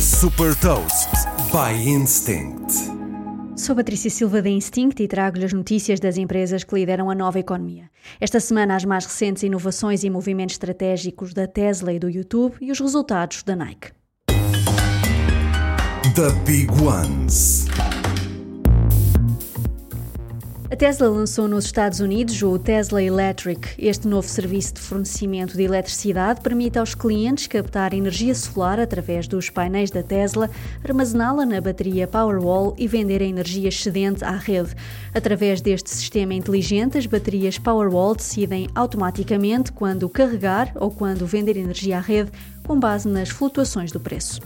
Super Toast by Instinct. Sou Patrícia Silva da Instinct e trago-lhe as notícias das empresas que lideram a nova economia. Esta semana, as mais recentes inovações e movimentos estratégicos da Tesla e do YouTube e os resultados da Nike. The Big Ones. A Tesla lançou nos Estados Unidos o Tesla Electric. Este novo serviço de fornecimento de eletricidade permite aos clientes captar energia solar através dos painéis da Tesla, armazená-la na bateria Powerwall e vender a energia excedente à rede. Através deste sistema inteligente, as baterias Powerwall decidem automaticamente quando carregar ou quando vender energia à rede, com base nas flutuações do preço.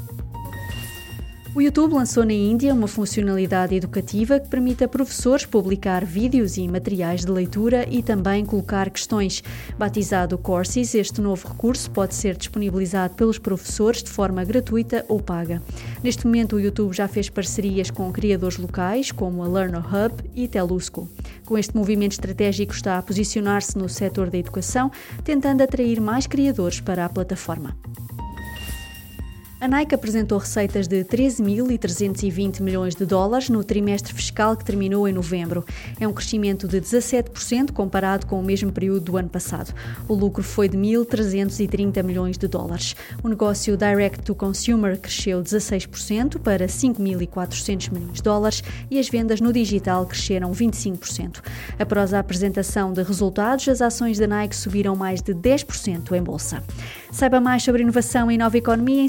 O YouTube lançou na Índia uma funcionalidade educativa que permite a professores publicar vídeos e materiais de leitura e também colocar questões. Batizado Courses, este novo recurso pode ser disponibilizado pelos professores de forma gratuita ou paga. Neste momento, o YouTube já fez parcerias com criadores locais, como a Learner Hub e Telusco. Com este movimento estratégico, está a posicionar-se no setor da educação, tentando atrair mais criadores para a plataforma. A Nike apresentou receitas de 13.320 milhões de dólares no trimestre fiscal que terminou em novembro. É um crescimento de 17% comparado com o mesmo período do ano passado. O lucro foi de 1.330 milhões de dólares. O negócio direct to consumer cresceu 16% para 5.400 milhões de dólares e as vendas no digital cresceram 25%. Após a apresentação de resultados, as ações da Nike subiram mais de 10% em bolsa. Saiba mais sobre inovação e nova economia em